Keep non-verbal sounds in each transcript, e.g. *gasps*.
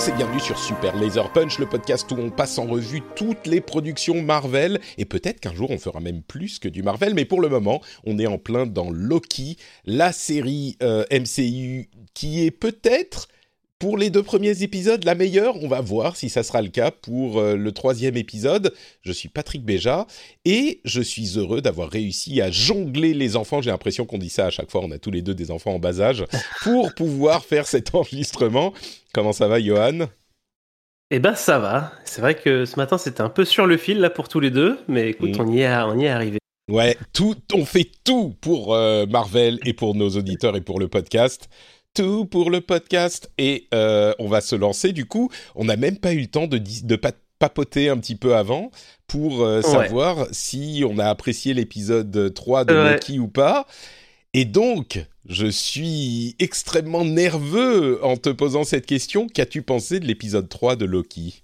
tous et bienvenue sur Super Laser Punch, le podcast où on passe en revue toutes les productions Marvel. Et peut-être qu'un jour on fera même plus que du Marvel, mais pour le moment on est en plein dans Loki, la série euh, MCU qui est peut-être pour les deux premiers épisodes la meilleure. On va voir si ça sera le cas pour euh, le troisième épisode. Je suis Patrick Béja et je suis heureux d'avoir réussi à jongler les enfants. J'ai l'impression qu'on dit ça à chaque fois. On a tous les deux des enfants en bas âge *laughs* pour pouvoir faire cet enregistrement. Comment ça va, Johan? Eh ben ça va. C'est vrai que ce matin c'était un peu sur le fil là pour tous les deux, mais écoute, Mm. on y est, on y est arrivé. Ouais, tout, on fait tout pour euh, Marvel et pour nos auditeurs et pour le podcast. Tout pour le podcast. Et euh, on va se lancer. Du coup, on n'a même pas eu le temps de, de pa- papoter un petit peu avant pour euh, Ouais. savoir si on a apprécié l'épisode 3 de Ouais. Loki ou pas. Et donc, je suis extrêmement nerveux en te posant cette question. Qu'as-tu pensé de l'épisode 3 de Loki?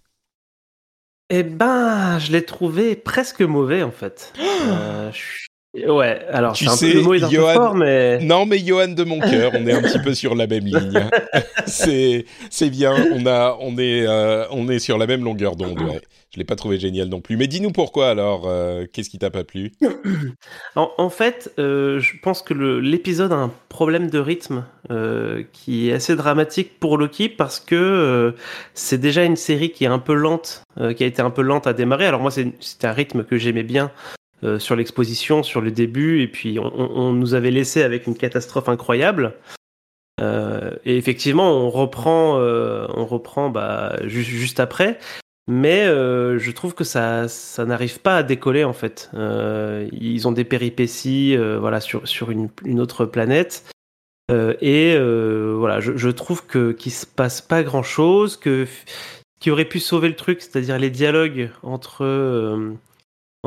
Eh ben, je l'ai trouvé presque mauvais en fait. *gasps* Euh, je suis- Ouais, alors Tu c'est un sais, peu le mot est un Johan- peu fort, mais Non, mais Johan de mon cœur, on est un petit peu sur la même ligne. *laughs* c'est c'est bien, on a on est euh, on est sur la même longueur d'onde. Ouais. Je l'ai pas trouvé génial non plus. Mais dis-nous pourquoi alors euh, Qu'est-ce qui t'a pas plu? En, en fait, euh, je pense que l'épisode a un problème de rythme euh, qui est assez dramatique pour Loki parce que euh, c'est déjà une série qui est un peu lente, euh, qui a été un peu lente à démarrer. Alors moi, c'est- c'était un rythme que j'aimais bien. Euh, sur l'exposition, sur le début, et puis on, nous avait laissé avec une catastrophe incroyable. Euh, et effectivement, on reprend, euh, on reprend bah, ju- juste après. Mais je trouve que ça, ça n'arrive pas à décoller en fait. Ils ont des péripéties, voilà, sur sur une, autre planète. Et voilà, je, je trouve que qu'il se passe pas grand chose, que qui aurait pu sauver le truc, c'est-à-dire les dialogues entre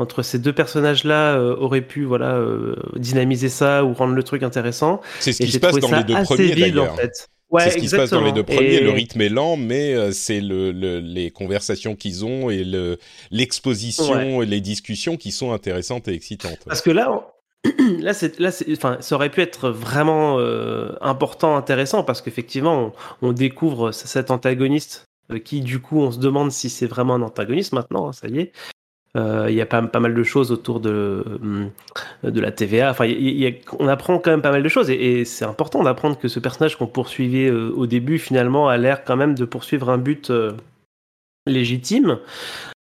entre ces deux personnages-là euh, auraient pu voilà euh, dynamiser ça ou rendre le truc intéressant. C'est ce qui se passe dans les deux premiers vide en d'ailleurs. fait. Ouais, c'est ce qui se passe dans les deux premiers. Et- Le rythme est lent, mais euh, c'est le, le- les conversations qu'ils ont et le l'exposition et les discussions qui sont intéressantes et excitantes. Parce que là, on- *clears throat* là, c'est, là, c'est, enfin, ça aurait pu être vraiment euh, important, intéressant, parce qu'effectivement, on, on découvre cet antagoniste euh, qui, du coup, on se demande si c'est vraiment un antagoniste maintenant. hein, ça y est. Euh, Il y a pas, pas mal de choses autour de, hum, de la TVA. Enfin, il y a- il y a- on apprend quand même pas mal de choses, et, et c'est important d'apprendre que ce personnage qu'on poursuivait euh, au début, finalement, a l'air quand même de poursuivre un but euh, légitime.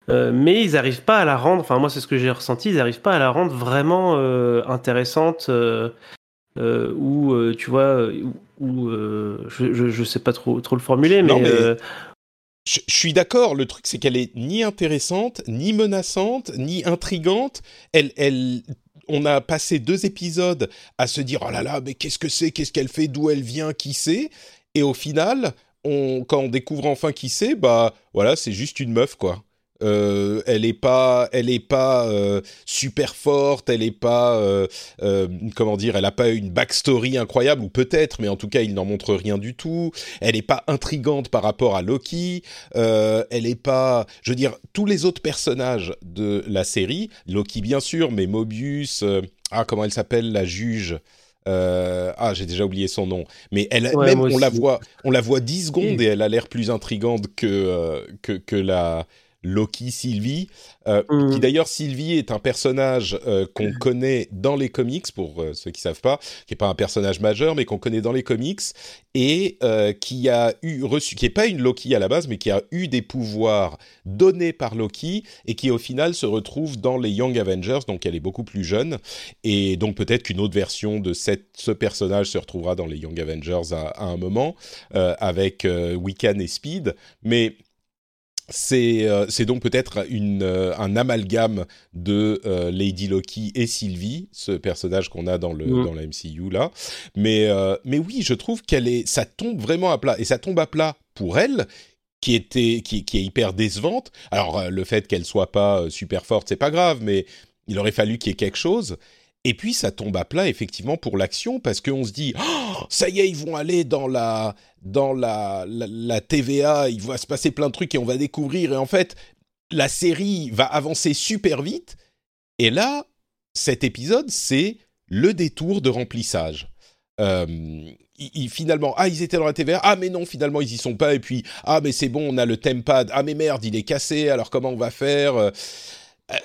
Euh, mais ils n'arrivent pas à la rendre, enfin moi c'est ce que j'ai ressenti, ils n'arrivent pas à la rendre vraiment euh, intéressante euh, euh, ou euh, tu vois, euh, ou euh, je, je, je sais pas trop, trop le formuler, mais, euh, Je, suis d'accord. Le truc, c'est qu'elle est ni intéressante, ni menaçante, ni intrigante. Elle, elle, on a passé deux épisodes à se dire oh là là, mais qu'est-ce que c'est, qu'est-ce qu'elle fait, d'où elle vient, qui c'est? Et au final, on, quand on découvre enfin qui c'est, bah voilà, c'est juste une meuf quoi. Euh, elle est pas, elle est pas euh, super forte, elle est pas, euh, comment dire, elle a pas une backstory incroyable ou peut-être, mais en tout cas il n'en montre rien du tout. Elle est pas intrigante par rapport à Loki. Elle est pas, je veux dire, tous les autres personnages de la série, Loki bien sûr, mais Mobius, ah comment elle s'appelle la juge. Euh, ah, j'ai déjà oublié son nom. Mais elle, Ouais, même on la voit, on la voit 10 secondes et elle a l'air plus intrigante que, euh, que que la Loki Sylvie, euh, qui d'ailleurs Sylvie est un personnage euh, qu'on connaît dans les comics pour euh, ceux qui savent pas, qui est pas un personnage majeur mais qu'on connaît dans les comics et qui a eu reçu, qui est pas une Loki à la base mais qui a eu des pouvoirs donnés par Loki et qui au final se retrouve dans les Young Avengers donc elle est beaucoup plus jeune et donc peut-être qu'une autre version de cette, ce personnage se retrouvera dans les Young Avengers à, à un moment avec Wiccan et Speed mais c'est euh, c'est donc peut-être euh, un amalgame de euh, Lady Loki et Sylvie, ce personnage qu'on a dans le Mm. dans la MCU là. Mais mais oui, je trouve qu'elle est ça tombe vraiment à plat et ça tombe à plat pour elle qui était qui, qui est hyper décevante. Alors le fait qu'elle soit pas super forte, c'est pas grave, mais il aurait fallu qu'il y ait quelque chose. Et puis ça tombe à plat effectivement pour l'action parce qu'on se dit oh, ça y est ils vont aller dans la dans la, la, TVA il va se passer plein de trucs et on va découvrir. Et en fait la série va avancer super vite. Et là cet épisode c'est le détour de remplissage. Euh, finalement, ah, ils étaient dans la TVA, ah, mais non, finalement, ils y sont pas, et puis, ah, mais c'est bon, on a le tempad, ah, mais merde, il est cassé, alors comment on va faire?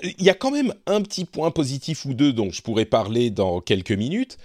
Il y a quand même un petit point positif ou deux dont je pourrais parler dans quelques minutes,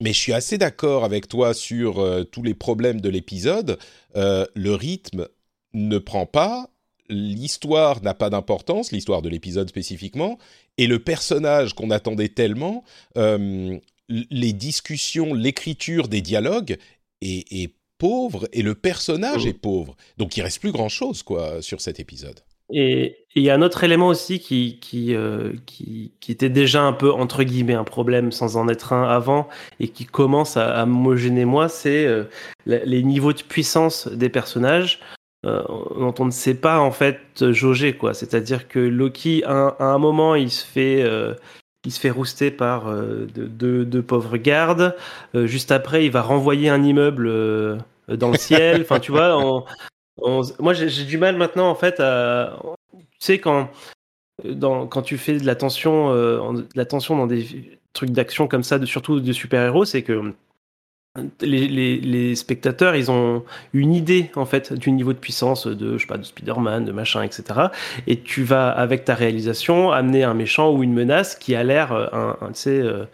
mais je suis assez d'accord avec toi sur euh, tous les problèmes de l'épisode. Euh, le rythme ne prend pas, l'histoire n'a pas d'importance, l'histoire de l'épisode spécifiquement, et le personnage qu'on attendait tellement, euh, les discussions, l'écriture des dialogues est, est pauvre et le personnage Mhm. est pauvre. Donc il reste plus grand chose quoi sur cet épisode. Et il y a un autre élément aussi qui, qui, euh, qui, qui était déjà un peu, entre guillemets, un problème sans en être un avant et qui commence à, à me gêner moi, c'est euh, les niveaux de puissance des personnages euh, dont on ne sait pas en fait jauger. quoi. C'est-à-dire que Loki, à un, moment, il se fait... euh, il se fait rouster par euh, deux de, pauvres gardes. Euh, juste après, il va renvoyer un immeuble dans le ciel. Enfin, tu vois, on- moi j'ai du mal maintenant en fait à. Tu sais, quand, quand tu fais de la tension, euh, de la tension dans des trucs d'action comme ça, de, surtout de super-héros, c'est que les, les, les spectateurs, ils ont une idée en fait du niveau de puissance de, je sais pas, de Spider-Man, de machin, etc. Et tu vas avec ta réalisation amener un méchant ou une menace qui a l'air, euh, un, un, tu sais, euh,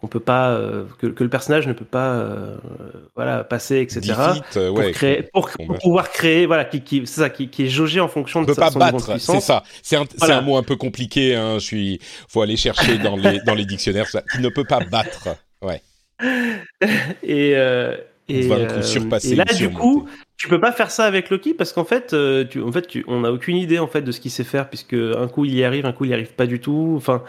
qu'on peut pas, euh, que, que le personnage ne peut pas, euh, voilà, passer, etc. Defeat, euh, Pour, ouais, créer, pour, qu'on pour bat. pouvoir créer, voilà, qui, qui, c'est ça, qui, qui est jaugé en fonction on de peut sa, pas son battre, c'est ça. C'est un, Voilà. un mot un peu compliqué. Hein. Je suis, faut aller chercher dans les *laughs* dans les dictionnaires. Ça. Qui ne peut pas battre. Ouais. *laughs* Et, euh, et, et là, du coup, tu peux pas faire ça avec Loki parce qu'en fait, tu, en fait, tu, on n'a aucune idée en fait de ce qu'il sait faire puisque un coup il y arrive, un coup il y arrive pas du tout. Enfin,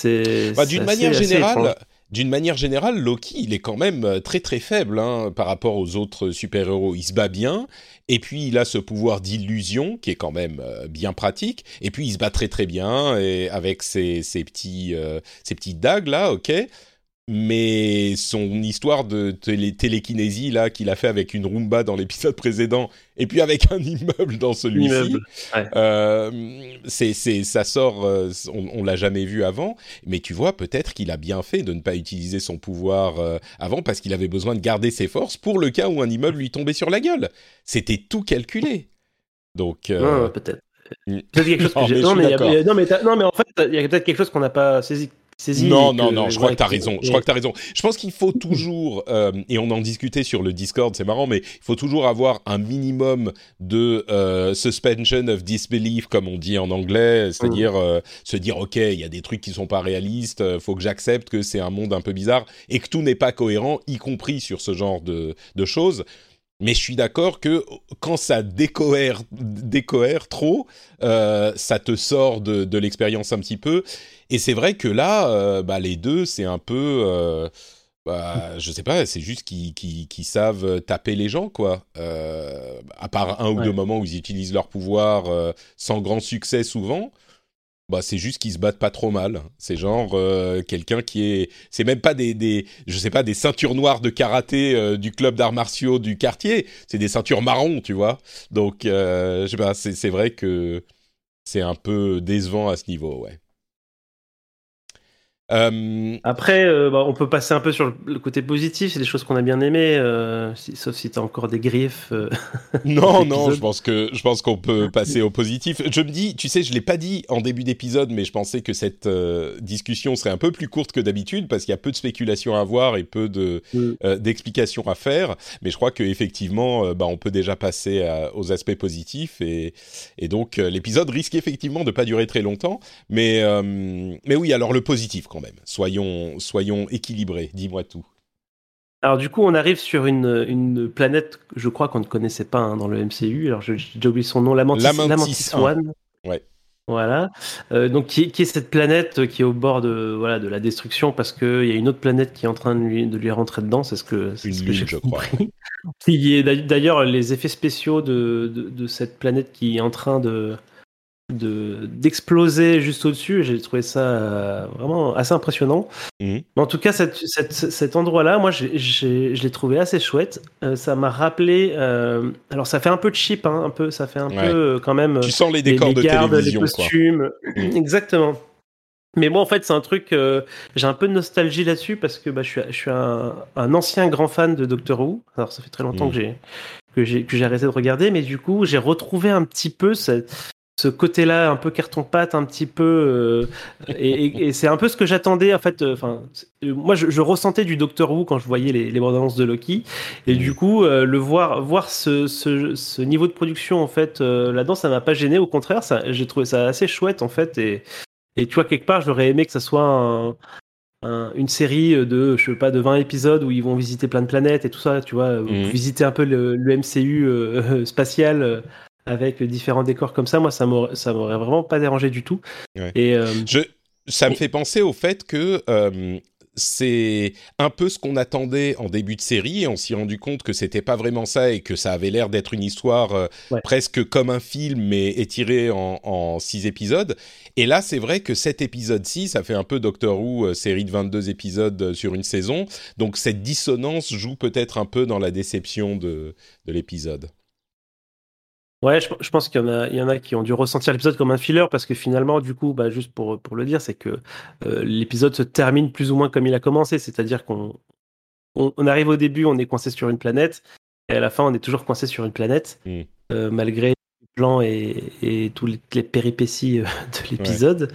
c'est Bah, d'une manière générale. D'une manière générale, Loki, il est quand même euh, très très faible hein, par rapport aux autres super-héros. Il se bat bien, et puis il a ce pouvoir d'illusion qui est quand même euh, bien pratique. Et puis il se bat très très bien avec ses, petits euh, petites dagues là, ok. Mais son histoire de télé- télékinésie là qu'il a fait avec une Roomba dans l'épisode précédent, et puis avec un immeuble dans celui-ci, ouais. euh, c'est, ça sort, euh, on, on l'a jamais vu avant, mais tu vois, peut-être qu'il a bien fait de ne pas utiliser son pouvoir euh, avant parce qu'il avait besoin de garder ses forces pour le cas où un immeuble lui tombait sur la gueule. C'était tout calculé. Donc, peut-être. mm. Peut-être quelque chose que *laughs* mais mais non, mais en fait, il y a peut-être quelque chose qu'on n'a pas saisi. Saisi non, non, non, je crois que t'as qui- raison. Je crois que t'as raison. Je pense qu'il faut toujours, *laughs* euh, et on en discutait sur le Discord, c'est marrant, mais il faut toujours avoir un minimum de euh, suspension of disbelief, comme on dit en anglais, c'est-à-dire Mm. euh, se dire, ok, il y a des trucs qui sont pas réalistes, euh, faut que j'accepte que c'est un monde un peu bizarre et que tout n'est pas cohérent, y compris sur ce genre de, de choses. Mais je suis d'accord que quand ça décohère, décohère trop, euh, ça te sort de, de l'expérience un petit peu. Et c'est vrai que là, euh, bah, les deux, c'est un peu, euh, bah, je sais pas, c'est juste qu'ils savent taper les gens, quoi. Euh, à part un ou Ouais. deux moments où ils utilisent leur pouvoir sans grand succès souvent. Bah, c'est juste qu'ils se battent pas trop mal. C'est genre euh, quelqu'un qui est, c'est même pas des, des, je sais pas, des ceintures noires de karaté euh, du club d'arts martiaux du quartier. C'est des ceintures marron, tu vois. Donc, euh, je sais pas, c'est c'est vrai que c'est un peu décevant à ce niveau, ouais. Euh, Après, euh, bah, on peut passer un peu sur le- le côté positif, c'est des choses qu'on a bien aimées, euh, si- sauf si t'as encore des griefs. euh. *laughs* Non, non, je pense que je pense qu'on peut passer au positif. Je me dis, tu sais, je l'ai pas dit en début d'épisode, mais je pensais que cette discussion serait un peu plus courte que d'habitude parce qu'il y a peu de spéculations à avoir et peu de Mm. d'explications à faire. Mais je crois que effectivement, euh, bah, on peut déjà passer à- aux aspects positifs et et donc l'épisode risque effectivement de pas durer très longtemps. Mais mais oui, alors le positif quand même. Soyons soyons équilibrés. Dis-moi tout. Alors du coup, on arrive sur une, une planète, je crois qu'on ne connaissait pas hein, dans le MCU. Alors j'ai oublié son nom, Lamantis, Lamantis Lamantis un. One. Ouais. Voilà. Euh, donc qui, est- qui est cette planète qui est au bord de voilà de la destruction parce qu'il y a une autre planète qui est en train de lui, de lui rentrer dedans. C'est ce que Une ce que lune, je crois. compris. *laughs* D'ailleurs les effets spéciaux de, de, de cette planète qui est en train de de d'exploser juste au-dessus. J'ai trouvé ça euh, vraiment assez impressionnant. Mhm. Mais en tout cas, cette, cette- cet endroit-là, moi, j'ai- j'ai- je l'ai trouvé assez chouette. Euh, ça m'a rappelé. euh, alors, ça fait un peu de cheap, hein, un peu. Ça fait un Ouais. peu quand même. Tu sens les décors les de gardes, télévision, les quoi. costumes. Mm. *clears throat* Exactement. Mais moi, en fait, c'est un truc. euh, j'ai un peu de nostalgie là-dessus parce que bah, je suis, je suis un, un ancien grand fan de Doctor Who. Alors, ça fait très longtemps Mm. que j'ai que j'ai que j'ai arrêté de regarder, mais du coup, j'ai retrouvé un petit peu cette- ce côté-là, un peu carton-pâte, un petit peu. euh, et c'est un peu ce que j'attendais, en fait. euh, Enfin, euh, moi, je, je ressentais du Doctor Who quand je voyais les, les bandes de Loki. Et du coup, euh, le voir, voir ce, ce, ce niveau de production, en fait, là-dedans, ça m'a pas gêné. Au contraire, j'ai trouvé ça assez chouette, en fait. Et, et tu vois, quelque part, j'aurais aimé que ça soit un- un- une série de, je sais pas, de 20 épisodes où ils vont visiter plein de planètes et tout ça, tu vois, Mhm. visiter un peu le, le MCU *laughs* spatial avec différents décors comme ça. Moi, ça m'aurait, vraiment pas dérangé du tout. Ouais. Et euh, Je, ça me fait penser au fait que euh, c'est un peu ce qu'on attendait en début de série et on s'est rendu compte que c'était pas vraiment ça et que ça avait l'air d'être une histoire euh, Ouais. presque comme un film mais étirée en, en six épisodes. Et là, c'est vrai que cet épisode-ci, ça fait un peu Doctor Who, euh, série de 22 épisodes euh, sur une saison. Donc cette dissonance joue peut-être un peu dans la déception de, de l'épisode. Ouais, je, je pense qu'il y en a, il y en a qui ont dû ressentir l'épisode comme un filler parce que finalement, du coup, bah, juste pour, pour le dire, c'est que euh, l'épisode se termine plus ou moins comme il a commencé, c'est-à-dire qu'on on, on arrive au début, on est coincé sur une planète, et à la fin, on est toujours coincé sur une planète, Mm. euh, malgré les plans et, et toutes les, péripéties euh, de l'épisode.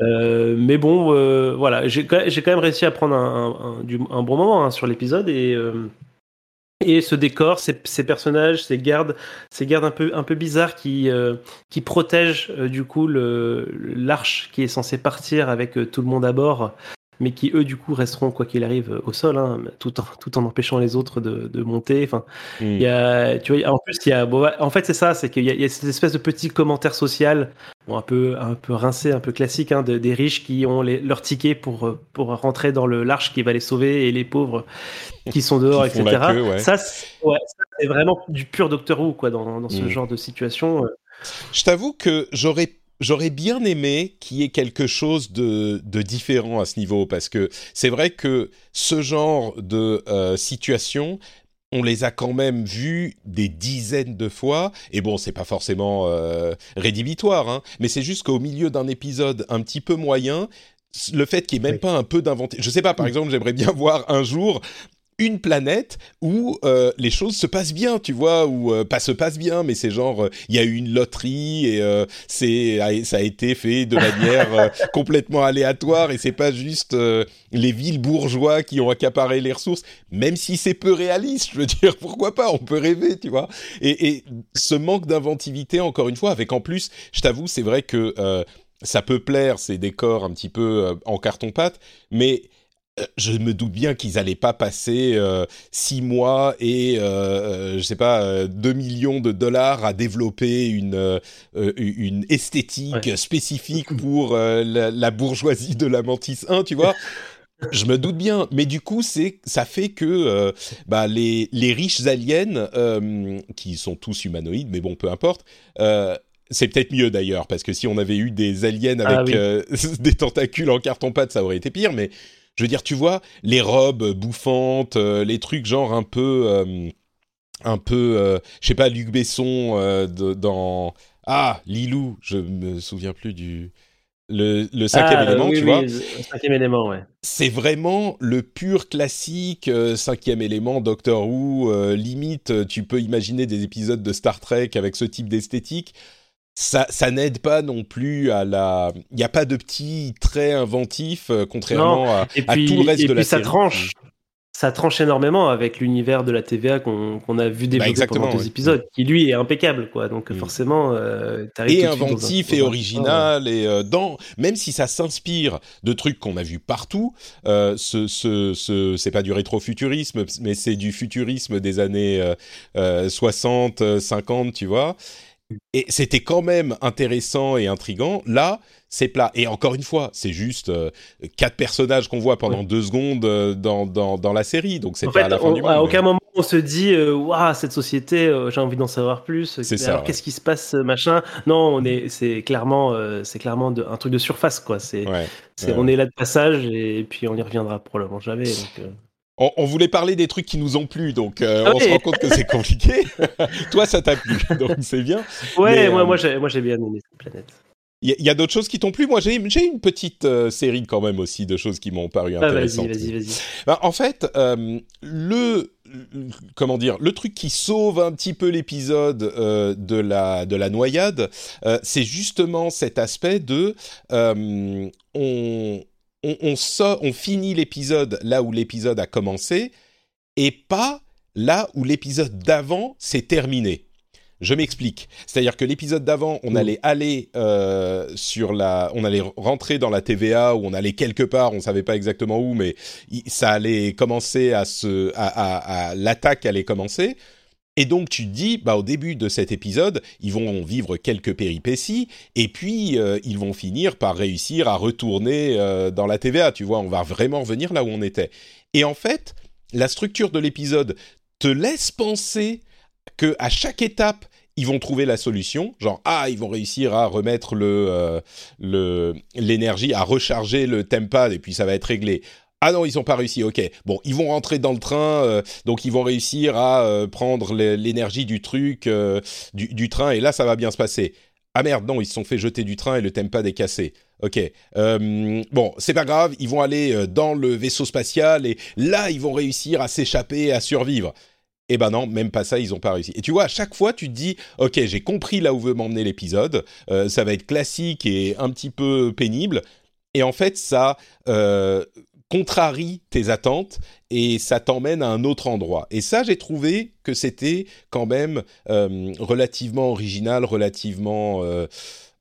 Euh, mais bon, voilà, j'ai quand j'ai quand même réussi à prendre un, un- un- du- un bon moment hein, sur l'épisode et, et ce décor, ces, personnages, ces gardes, ces gardes un peu, un peu bizarres qui, euh, qui protègent euh, du coup l'arche qui est censée partir avec euh, tout le monde à bord, mais qui eux du coup resteront quoi qu'il arrive au sol, hein, tout, en, tout en empêchant les autres de, de monter. Enfin, Mm. il y a, tu vois, en plus, il y a, bon, en fait, c'est ça, c'est qu'il y, a- il y a cette espèce de petit commentaire social, bon, un peu, un peu rincé, un peu classique, hein, de- des riches qui ont les, leur ticket pour, euh, pour rentrer dans le l'arche qui va les sauver et les pauvres *laughs* qui sont dehors, Qui etc. la queue, ouais. Ça, c'est ouais, vraiment du pur Doctor Who, quoi, dans, dans ce Mm. genre de situation. euh. Je t'avoue que j'aurais j'aurais bien aimé qu'il y ait quelque chose de, de différent à ce niveau parce que c'est vrai que ce genre de euh, situation on les a quand même vus des dizaines de fois et bon c'est pas forcément euh, rédhibitoire hein, mais c'est juste qu'au milieu d'un épisode un petit peu moyen le fait qu'il n'y ait même Oui. pas un peu d'inventé je sais pas par exemple j'aimerais bien *laughs* voir un jour une planète où euh, les choses se passent bien, tu vois, ou euh, pas se passent bien, mais c'est genre euh, il y a eu une loterie et euh, c'est ça a été fait de manière euh, *laughs* complètement aléatoire et c'est pas juste euh, les villes bourgeois qui ont accaparé les ressources, même si c'est peu réaliste, je veux dire *laughs* pourquoi pas, on peut rêver, tu vois. Et, et ce manque d'inventivité, encore une fois, avec en plus, je t'avoue, c'est vrai que euh, ça peut plaire ces décors un petit peu euh, en carton pâte, mais je me doute bien qu'ils allaient pas passer euh, six mois et euh, euh, je sais pas euh, 2 millions de dollars à développer une euh, euh, une esthétique Ouais. spécifique *laughs* pour euh, la, la bourgeoisie de la Mantis 1, tu vois. *laughs* Je me doute bien, mais du coup, c'est ça fait que euh, bah, les, les riches aliens, euh, qui sont tous humanoïdes, mais bon, peu importe, euh, c'est peut-être mieux d'ailleurs, parce que si on avait eu des aliens avec Ah oui. euh, *laughs* des tentacules en carton-pâte, ça aurait été pire, mais je veux dire, tu vois, les robes bouffantes, euh, les trucs genre un peu, euh, un peu, euh, je sais pas, Luc Besson de- dans ah Lilou, je me souviens plus du le, le cinquième Ah, élément, oui, tu oui, vois. le cinquième élément, ouais. C'est vraiment le pur classique euh, cinquième élément Doctor Who. euh, limite, tu peux imaginer des épisodes de Star Trek avec ce type d'esthétique. Ça, ça n'aide pas non plus à la. Il n'y a pas de petits traits inventifs, euh, contrairement à, tout le reste et de la puis ça série. tranche. Ça tranche énormément avec l'univers de la TVA qu'on a vu développer exactement, pendant deux ouais. épisodes, qui lui est impeccable, quoi. Donc Mm. forcément, euh, et un- inventif et original et euh, dans même si ça s'inspire de trucs qu'on a vus partout euh, ce ce ce c'est pas du rétrofuturisme mais c'est du futurisme des années euh, euh, 60 euh, 50 tu vois et c'était quand même intéressant et intrigant là c'est plat et encore une fois c'est juste euh, quatre personnages qu'on voit pendant deux secondes euh, dans, dans dans la série donc c'est pas fait, à la fin on- du monde à mais- aucun moment on se dit, euh, waouh, cette société, euh, j'ai envie d'en savoir plus. C'est Alors ouais. qu'est-ce qui se passe, machin? Non, on est, c'est clairement, c'est clairement de- un truc de surface, quoi. C'est, ouais c'est, ouais, on est là de passage et, puis on y reviendra probablement jamais. Donc. On, on voulait parler des trucs qui nous ont plu, donc euh, Ah on se rend compte que c'est compliqué. *laughs* Toi, ça t'a plu, donc c'est bien. Ouais, Mais, moi, euh, moi, j'ai, bien aimé cette planète. Il y a, il y a d'autres choses qui t'ont plu? Moi, j'ai une petite euh, série quand même aussi de choses qui m'ont paru Ah, vas-y, intéressantes. vas-y, vas-y. Ben, en fait, euh, le comment dire, le truc qui sauve un petit peu l'épisode euh, de la de la noyade, c'est justement cet aspect de on on, on, sort- on finit l'épisode là où l'épisode a commencé et pas là où l'épisode d'avant s'est terminé. Je m'explique. C'est-à-dire que l'épisode d'avant, on Mm. allait aller euh, sur la, on allait rentrer dans la TVA ou on allait quelque part, on savait pas exactement où, mais ça allait commencer à se, à, à- à- l'attaque allait commencer. Et donc tu te dis, bah au début de cet épisode, ils vont vivre quelques péripéties et puis euh, ils vont finir par réussir à retourner euh, dans la TVA. Tu vois, on va vraiment revenir là où on était. Et en fait, la structure de l'épisode te laisse penser que à chaque étape ils vont trouver la solution, genre ah ils vont réussir à remettre le euh, l'énergie, à recharger le tempad et puis ça va être réglé. Ah non, ils n'ont pas réussi. Ok, bon, ils vont rentrer dans le train, euh, donc ils vont réussir à euh, prendre l'énergie du truc, euh, du, train, et là ça va bien se passer. Ah merde, non, ils se sont fait jeter du train et le tempad est cassé. Ok, bon, c'est pas grave, ils vont aller dans le vaisseau spatial et là ils vont réussir à s'échapper, à survivre. Eh ben non, même pas ça, ils ont pas réussi. Et tu vois, à chaque fois, tu te dis, ok, j'ai compris là où veut m'emmener l'épisode. ça va être classique et un petit peu pénible. Et en fait, ça contrarie tes attentes et ça t'emmène à un autre endroit. Et ça, j'ai trouvé que c'était quand même euh, relativement original, relativement euh,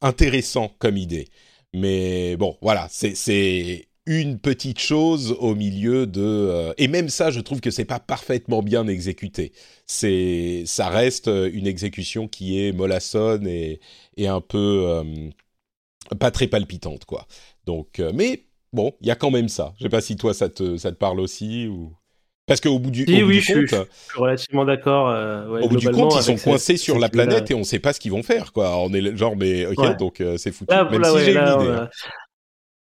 intéressant comme idée. Mais bon, voilà, c'est une petite chose au milieu de euh, et même ça, je trouve que c'est pas parfaitement bien exécuté. C'est ça reste une exécution qui est mollassonne et et un peu pas très palpitante quoi. Donc, mais bon, il y a quand même ça. Je sais pas si toi ça te ça te parle aussi ou parce qu'au bout du, Si, au bout oui, je compte, je suis relativement d'accord. euh, ouais, au bout du compte, ils sont cette- coincés sur cette la planète et on sait pas ce qu'ils vont faire quoi. On est genre mais ok Ouais. donc euh, c'est foutu. Là, Même là, si ouais, j'ai une idée. hein.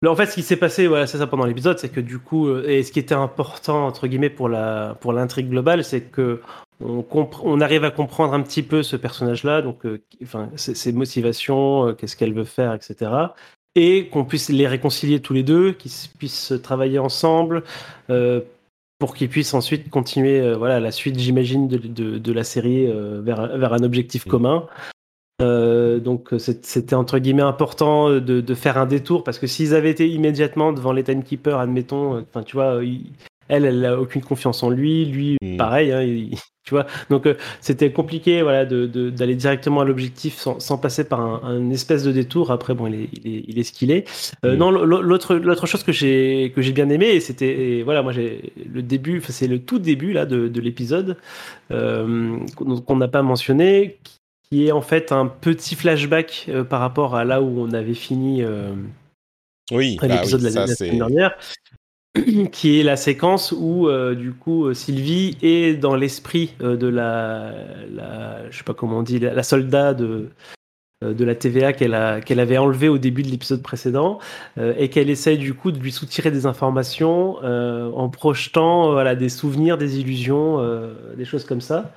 là, en fait, ce qui s'est passé, voilà, c'est ça pendant l'épisode, c'est que du coup, euh, et ce qui était important entre guillemets pour la pour l'intrigue globale, c'est que on, on arrive à comprendre un petit peu ce personnage-là, donc, enfin, ses, ses motivations, qu'est-ce qu'elle veut faire, etc. Et qu'on puisse les réconcilier tous les deux, qu'ils puissent travailler ensemble. euh, pour qu'ils puissent ensuite continuer euh, voilà la suite j'imagine de, de, de la série euh, vers, vers un objectif Mm. commun donc c'était entre guillemets important de, de faire un détour parce que s'ils avaient été immédiatement devant les timekeepers, admettons, enfin tu vois, il- elle, elle a aucune confiance en lui, lui pareil, hein, il- *laughs* tu vois. Donc euh, c'était compliqué, voilà, de- de- d'aller directement à l'objectif sans, sans passer par un, un espèce de détour. Après bon, il est, il est, il est ce qu'il est. Euh, Mm. Non, l'au- l'autre l'autre chose que j'ai que j'ai bien aimé, c'était voilà, moi j'ai le début, c'est le tout début là de, de l'épisode euh, qu'on n'a pas mentionné, qui est en fait un petit flashback par rapport à là où on avait fini euh, Oui, bah l'épisode oui, de la, ça semaine dernière, *clears throat* qui est la séquence où euh, du coup euh, Sylvie est dans l'esprit de la, soldat de euh, la TVA qu'elle qu'elle avait enlevé au début de l'épisode précédent et qu'elle essaye du coup de lui soutirer des informations en projetant voilà des souvenirs, des illusions, des choses comme ça.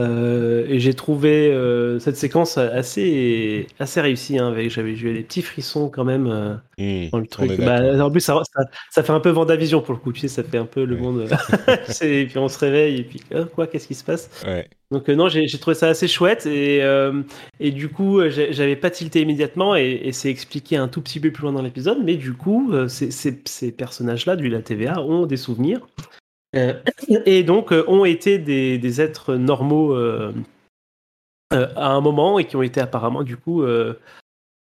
Euh, et j'ai trouvé euh, cette séquence assez, assez réussie. Hein, j'avais eu des petits frissons quand même euh, Hmm, dans le truc. Bah, en plus, ça, ça, ça fait un peu Vendavision pour le coup. Tu sais, ça fait un peu le Ouais. monde. *laughs* et puis on se réveille et puis euh, quoi, qu'est-ce qui se passe? Ouais. Donc non, j'ai trouvé ça assez chouette et, et du coup, j'avais pas tilté immédiatement et, et c'est expliqué un tout petit peu plus loin dans l'épisode, mais du coup, ces, ces- ces personnages-là de la TVA ont des souvenirs et donc euh, ont été des, êtres normaux euh, euh, à un moment et qui ont été apparemment du coup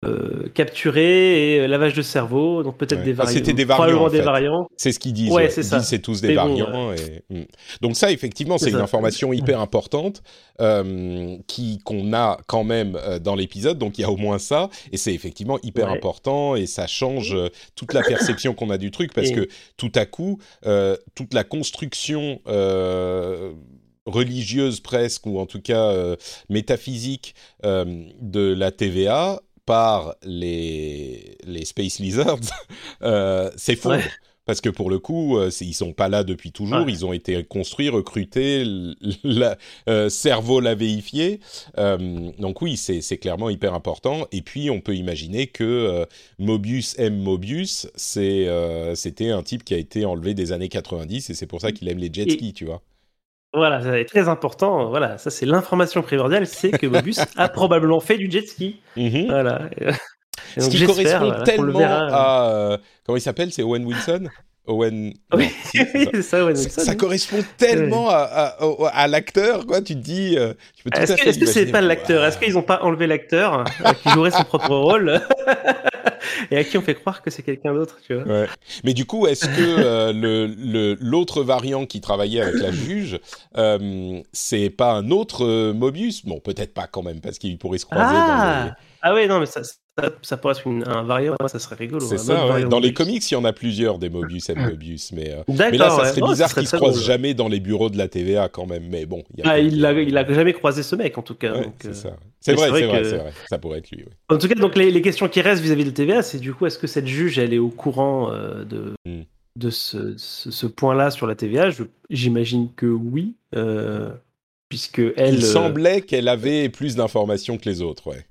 euh, euh, capturés et euh, lavage de cerveau, donc peut-être Ouais. des Ah, variants, c'était des variants, probablement en des variants. C'est ce qu'ils disent. Ouais, ouais. c'est Ils ça. disent c'est tous des bon, variants. et... hmm. Donc ça, effectivement, C'est une ça. information hyper importante euh, qui qu'on a quand même euh, dans l'épisode. Donc il y a au moins ça, et c'est effectivement hyper important et ça change euh, toute la perception qu'on a du truc parce Et- que tout à coup, euh, toute la construction. euh, religieuse presque ou en tout cas euh, métaphysique euh, de la TVA par les les space lizards *laughs* euh, s'effondre Ouais. parce que pour le coup euh, ils sont pas là depuis toujours. Ouais. ils ont été construits recrutés la, euh, cerveau lavéifié euh, donc oui c'est clairement hyper important. Et puis on peut imaginer que euh, Mobius M Mobius. C'était un type qui a été enlevé des années 90 et c'est pour ça qu'il aime les jet Et- skis tu vois Voilà, ça est très important. Voilà, ça c'est l'information primordiale, c'est que Mobius *laughs* a probablement fait du jet ski. Mhm. Voilà. Et Ce qui correspond voilà, tellement verra. à euh, comment il s'appelle c'est Owen Wilson? Owen *laughs* Oui, c'est ça. c'est ça, Owen Wilson, ça oui. correspond tellement à, à, l'acteur, quoi. Tu te dis, euh, tu peux tout Est-ce que c'est imaginer, pas l'acteur? Est-ce qu'ils n'ont pas enlevé l'acteur euh, qui jouerait son propre *laughs* rôle? Et à qui on fait croire que c'est quelqu'un d'autre, tu vois. Ouais. Mais du coup, est-ce que euh, *laughs* le le- l'autre variant qui travaillait avec la juge, euh, c'est pas un autre euh, Mobius? Bon, peut-être pas quand même, parce qu'il pourrait se croiser dans Ah! Les... Ah ouais, non, mais ça, ça, être une- un variant, ça serait rigolo. C'est ça, ouais. Dans les comics, il y en a plusieurs des Mobius et Mobius, mais, euh, mais là, ça serait Oh, bizarre serait qu'ils se croisent drôle. jamais dans les bureaux de la TVA quand même. Mais bon, il y a Ah, il a, il a jamais croisé ce mec en tout cas. Ouais, donc, c'est euh. C'est vrai, c'est vrai. Ça pourrait être lui. En tout cas, donc les, les questions qui restent vis-à-vis de TVA, c'est du coup, est-ce que cette juge, elle est au courant euh, de, Hmm. de ce, ce, ce point-là sur la TVA? J'imagine que oui, euh, puisque elle. Il semblait qu'elle avait plus d'informations que les autres, ouais.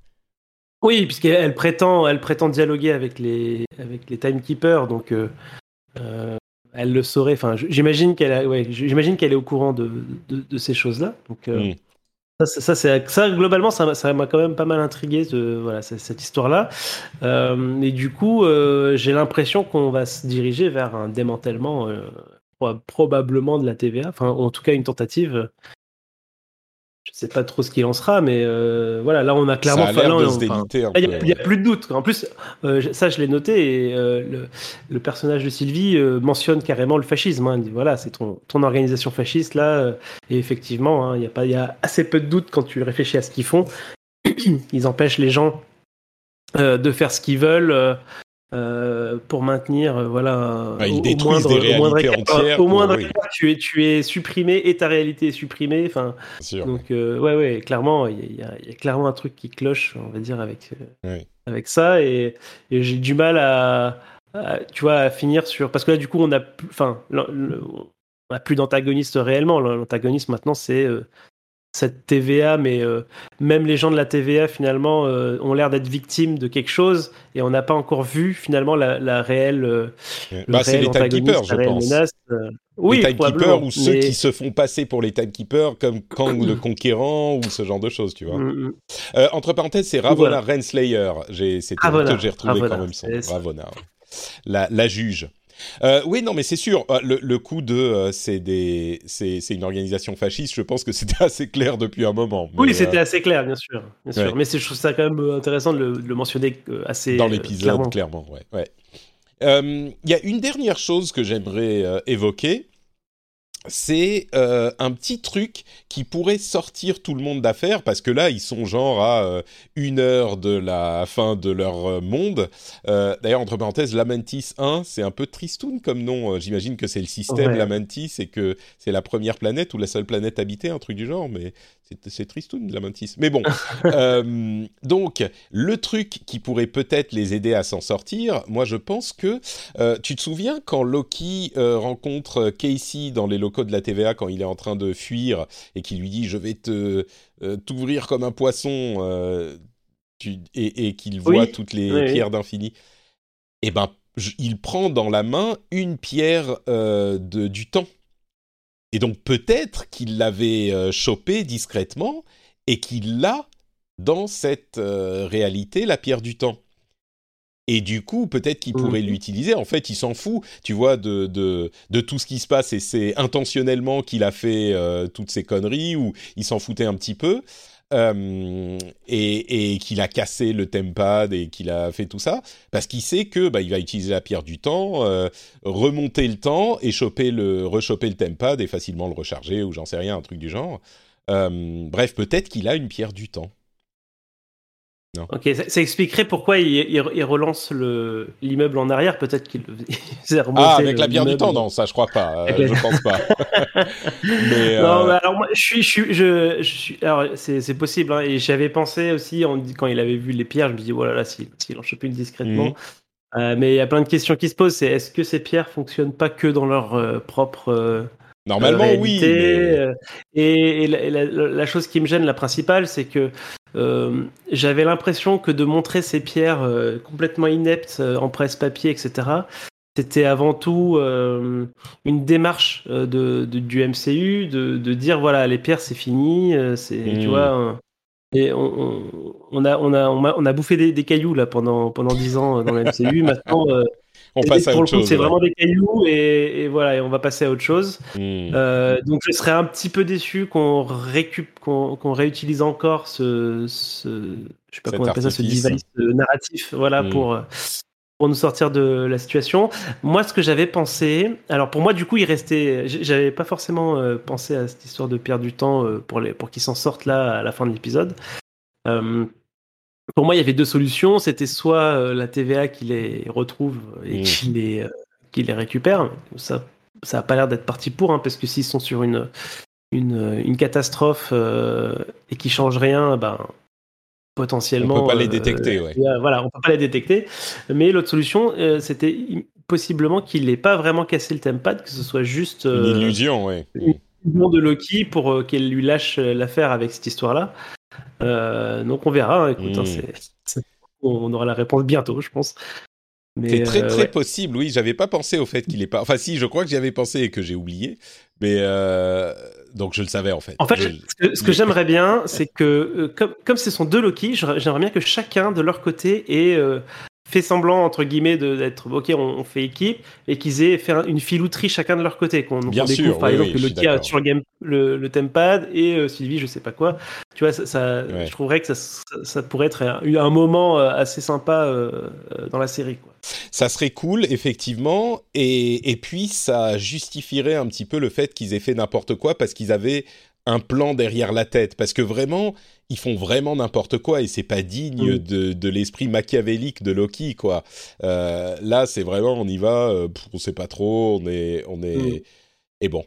Oui, puisqu'elle elle prétend, elle prétend dialoguer avec les, avec les timekeepers, donc euh, euh, elle le saurait. Enfin, j'imagine qu'elle, ouais, j'imagine qu'elle est au courant de, de, de ces choses-là. Donc euh, ça, ça, ça, globalement, ça m'a- ça m'a quand même pas mal intrigué de voilà cette histoire-là. Euh, et du coup, j'ai l'impression qu'on va se diriger vers un démantèlement pro- probablement de la TVA. Enfin, en tout cas, une tentative. Je sais pas trop ce qu'il en sera, mais euh, voilà, là on a clairement ça a l'air fallu- de se enfin, déliter un il n'y a, il y a plus de doute. En plus, euh, ça, je l'ai noté. Et, euh, le, le personnage de Sylvie euh, mentionne carrément le fascisme. hein. Il dit voilà, c'est ton, ton organisation fasciste là. euh, et effectivement, hein, il y a pas, il y a assez peu de doute quand tu réfléchis à ce qu'ils font. *clears throat* Ils empêchent les gens euh, de faire ce qu'ils veulent. Euh, pour maintenir euh, voilà au- moindre- des au moindre réalités écart- entières au moindre oui. écart, tu es tu es supprimé et ta réalité est supprimée enfin. Donc euh, ouais ouais clairement il y, a- y y clairement un truc qui cloche on va dire avec euh, avec ça. Et, et j'ai du mal à, à, tu vois à finir sur parce que là du coup on a plus- enfin on a plus d'antagoniste réellement. L'antagoniste maintenant c'est cette TVA mais euh, même les gens de la TVA finalement euh, ont l'air d'être victimes de quelque chose et on n'a pas encore vu finalement la, la réelle euh, Bah, c'est les timekeepers, je pense. menace, euh, oui les timekeepers ou ceux qui se font passer pour les timekeepers comme Kang le *clears throat* Conquérant ou ce genre de choses, tu vois. Mm, mm. Entre parenthèses, c'est Ravonna Voilà. Renslayer. C'était que j'ai retrouvé Ravonna, quand même son. Ravonna. ouais. La, la juge. Euh, oui, non, mais c'est sûr. euh, Le, le coup de euh, c'est des, c'est, c'est une organisation fasciste. Je pense que c'était *laughs* assez clair depuis un moment. Oui, c'était euh, assez clair, bien sûr. Bien sûr. Ouais. Mais c'est- je trouve ça quand même intéressant de le, de le mentionner assez dans l'épisode, clairement. clairement. ouais, ouais. Il y a une dernière chose que j'aimerais évoquer. C'est euh, un petit truc qui pourrait sortir tout le monde d'affaire parce que là ils sont genre à euh, une heure de la fin de leur euh, monde. D'ailleurs entre parenthèses, Lamentis 1, c'est un peu tristoun comme nom. J'imagine que c'est le système Ouais. Lamentis et que c'est la première planète ou la seule planète habitée, un truc du genre. Mais c'est- tristoun Lamentis. Mais bon, *laughs* donc le truc qui pourrait peut-être les aider à s'en sortir, moi je pense que tu te souviens quand Loki rencontre Casey dans les locaux de la TVA quand il est en train de fuir et qui lui dit je vais te t'ouvrir comme un poisson et, qu'il voit toutes les pierres d'infini. Et eh ben il prend dans la main une pierre de, du temps. Et donc peut-être qu'il l'avait chopée discrètement et qu'il l'a dans cette réalité, la pierre du temps. Et du coup, peut-être qu'il pourrait mhm. l'utiliser. En fait, il s'en fout, tu vois, de, de, de, tout ce qui se passe. Et c'est intentionnellement qu'il a fait euh, toutes ces conneries, ou il s'en foutait un petit peu. Euh, et, et qu'il a cassé le tempad et qu'il a fait tout ça parce qu'il sait que bah, il va utiliser la pierre du temps, euh, remonter le temps et choper le, rechoper le tempad et facilement le recharger ou j'en sais rien, un truc du genre. bref, peut-être qu'il a une pierre du temps. Ok, ça, expliquerait pourquoi il, relance l'immeuble en arrière. Peut-être qu'il *laughs* Ah, avec la pierre du temps, non, ça je crois pas. Euh, je pense pas. *laughs* mais, non, euh, alors moi, je suis, je, suis, alors c'est possible. Hein, et j'avais pensé aussi quand il avait vu les pierres, je me dis voilà, là, s'il en chope une discrètement. Mhm. Euh, mais il y a plein de questions qui se posent. C'est est-ce que ces pierres fonctionnent pas que dans leur propre Normalement, oui. Et, la, chose qui me gêne, la principale, c'est que euh, j'avais l'impression que de montrer ces pierres euh, complètement ineptes euh, en presse-papier, etc., c'était avant tout une démarche de, du MCU de, dire voilà, les pierres, c'est fini, c'est, tu hmm. vois. et on, on, a, on, a, on, a, bouffé des, des, cailloux là pendant pendant dix ans dans le MCU. Maintenant, on passe à autre chose. C'est vraiment des cailloux et, voilà, et on va passer à autre chose. Hmm. Euh, donc je serais un petit peu déçu qu'on récup, qu'on réutilise encore ce, ce, je sais pas comment on appelle ça, ce device narratif, voilà, hmm. pour pour nous sortir de la situation. Moi, ce que j'avais pensé, alors pour moi, du coup, il restait, j'avais pas forcément euh, pensé à cette histoire de perdre du temps euh, pour les, pour qu'ils s'en sortent là à la fin de l'épisode. Pour moi, il y avait deux solutions. C'était soit euh, la TVA qui les retrouve et mmh. qui, les, euh, qui les récupère. Ça ça n'a pas l'air d'être parti pour, hein, parce que s'ils sont sur une, une, une catastrophe euh, et qui changent rien, ben, potentiellement. On peut pas les détecter, ouais. Voilà, on peut pas les détecter. Mais l'autre solution, c'était possiblement qu'il n'ait pas vraiment cassé le tempad, que ce soit juste. une illusion, oui. Une illusion de Loki pour qu'elle lui lâche l'affaire avec cette histoire-là. Euh, donc on verra. Hein, écoute, hein, hmm. on aura la réponse bientôt, je pense. C'est très euh, très possible, oui. J'avais pas pensé au fait qu'il est pas. Enfin, si, je crois que j'y avais pensé et que j'ai oublié. Mais euh, donc je le savais en fait. En fait, ce que, j'aimerais bien, c'est que comme comme ce sont deux Loki, j'aimerais bien que chacun de leur côté ait fait semblant entre guillemets d'être ok on, fait équipe et qu'ils aient fait une filouterie chacun de leur côté qu'on découvre. sûr, par exemple que Loki a sur game, le, le tempad et euh, Sylvie je sais pas quoi. Tu vois ça, je trouverais que ça, ça, pourrait être un, un, moment euh, assez sympa euh, dans la série quoi. ça serait cool effectivement et, et puis ça justifierait un petit peu le fait qu'ils aient fait n'importe quoi parce qu'ils avaient un plan derrière la tête. Parce que vraiment ils font vraiment n'importe quoi et c'est pas digne de, de l'esprit machiavélique de Loki quoi. Euh, là c'est vraiment on y va, euh, on sait pas trop, on est on est et bon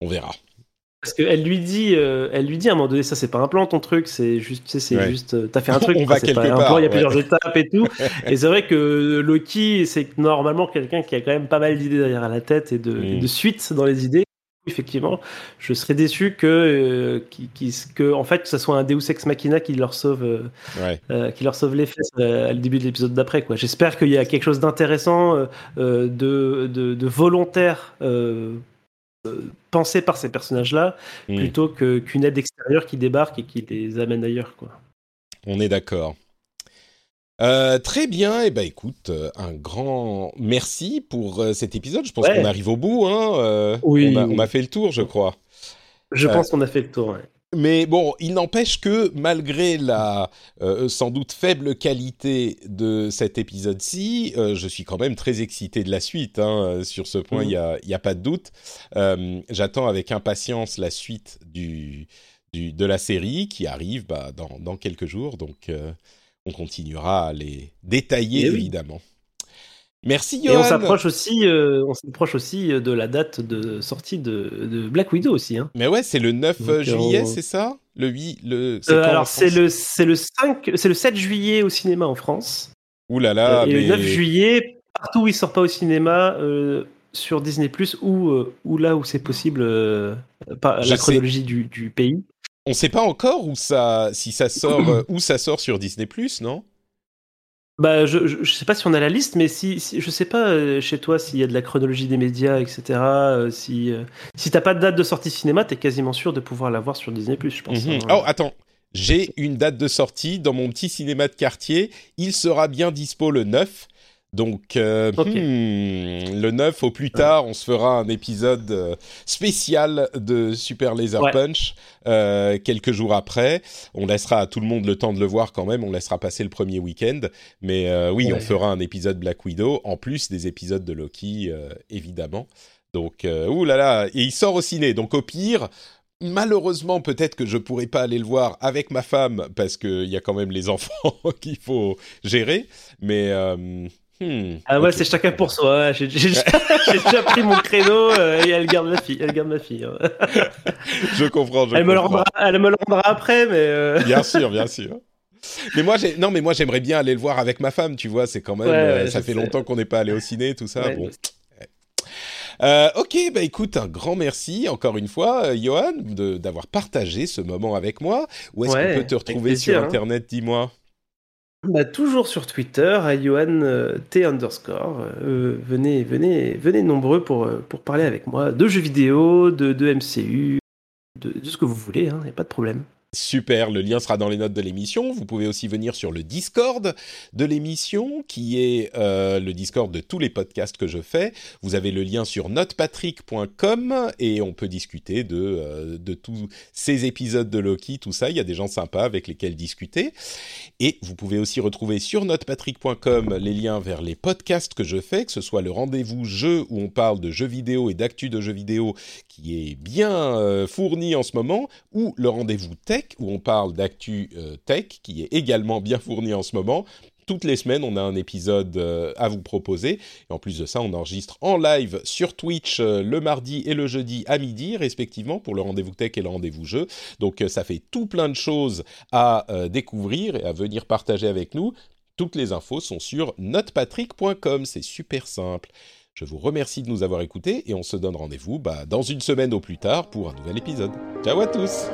on verra. Parce qu'elle lui dit, euh, elle lui dit à un moment donné, ça c'est pas un plan ton truc, c'est juste, c'est juste, t'as fait un *laughs* truc, on va quelque pas part, un plan, il y a plusieurs étapes et tout. *laughs* et c'est vrai que Loki, c'est normalement quelqu'un qui a quand même pas mal d'idées derrière la tête et de, et de mm. suite dans les idées effectivement, je serais déçu que, euh, que, en fait, que ce soit un Deus ex machina qui leur sauve, euh, euh, qui leur sauve les fesses à le début de l'épisode d'après. Quoi. J'espère qu'il y a quelque chose d'intéressant, de, de, de, volontaire pensé par ces personnages-là, mm. plutôt que, qu'une aide extérieure qui débarque et qui les amène ailleurs. Quoi. On est d'accord. Euh, très bien, et eh ben écoute, euh, un grand merci pour euh, cet épisode. Je pense qu'on arrive au bout. Hein, oui. On a, fait le tour, je crois. Je pense qu'on a fait le tour. Mais bon, il n'empêche que malgré la sans doute faible qualité de cet épisode-ci, je suis quand même très excité de la suite. Hein. Sur ce point, il n'y a, pas de doute. J'attends avec impatience la suite du, du, de la série qui arrive bah, dans, dans, quelques jours. Donc on continuera à les détailler eh évidemment. Merci Johan. Et on s'approche aussi, euh, on s'approche aussi de la date de sortie de, Black Widow aussi. Hein. Mais ouais, c'est le 9 euh, juillet, c'est ça? Le 8, le. Euh, alors c'est le c'est le 5, c'est le 7 juillet au cinéma en France. Ouh là là. Et le 9 juillet, partout où il sort pas au cinéma, sur Disney Plus ou, euh, ou là où c'est possible euh, par la sais. chronologie du, du pays. On sait pas encore où ça, si ça sort, euh, où ça sort sur Disney non? Bah, je, je sais pas si on a la liste, mais si, si- je sais pas euh, chez toi s'il y a de la chronologie des médias, etc. euh, si euh, si t'as pas de date de sortie cinéma, t'es quasiment sûr de pouvoir la voir sur Disney je pense. Mhm. hein. Oh, attends. J'ai une date de sortie dans mon petit cinéma de quartier. Il sera bien dispo le 9. Donc, euh, hmm, le 9 au plus tard, on se fera un épisode euh, spécial de Super Laser Ouais. Punch euh, quelques jours après. On laissera à tout le monde le temps de le voir quand même. On laissera passer le premier week-end. Mais euh, oui, on fera un épisode Black Widow en plus des épisodes de Loki, évidemment. Donc, ouh là là, et il sort au ciné. Donc, au pire, malheureusement, peut-être que je pourrais pas aller le voir avec ma femme parce qu'il y a quand même les *laughs* enfants qu'il faut gérer. Mais euh, hmm, Ah ouais, c'est chacun pour soi. *laughs* J'ai déjà, pris mon créneau euh, et elle garde ma fille. Elle garde ma fille. hein. *laughs* je comprends. Je Elle me, rendra, elle me le rendra après, mais euh, Bien *laughs* sûr, bien sûr. Mais moi, non, mais moi, j'aimerais bien aller le voir avec ma femme. Tu vois, c'est quand même. Ouais, euh, ça fait sais. longtemps qu'on n'est pas allé au ciné, tout ça. Ouais, bon. Euh, ok, bah écoute, un grand merci encore une fois, euh, Johan, d'avoir partagé ce moment avec moi. Où est-ce Ouais, qu'on peut te retrouver plaisir, sur hein. Internet Dis-moi? Bah, toujours sur Twitter, à Johan euh, T underscore. Euh, venez, venez, venez nombreux pour, euh, pour parler avec moi de jeux vidéo, de, MCU, de, de ce que vous voulez, il n'y a pas de problème. Super, le lien sera dans les notes de l'émission. Vous pouvez aussi venir sur le Discord de l'émission, qui est euh, le Discord de tous les podcasts que je fais. Vous avez le lien sur notepatrick.com et on peut discuter de, euh, de tous ces épisodes de Loki, tout ça. Il y a des gens sympas avec lesquels discuter. Et vous pouvez aussi retrouver sur notepatrick.com les liens vers les podcasts que je fais, que ce soit le rendez-vous jeu où on parle de jeux vidéo et d'actu de jeux vidéo qui est bien euh, fourni en ce moment, ou le rendez-vous tech où on parle d'actu euh, tech qui est également bien fourni en ce moment. Toutes les semaines, on a un épisode euh, à vous proposer. Et en plus de ça, on enregistre en live sur Twitch euh, le mardi et le jeudi à midi, respectivement, pour le rendez-vous tech et le rendez-vous jeu. Donc, ça fait tout plein de choses à découvrir et à venir partager avec nous. Toutes les infos sont sur notepatrick.com. C'est super simple. Je vous remercie de nous avoir écoutés et on se donne rendez-vous bah, dans une semaine au plus tard pour un nouvel épisode. Ciao à tous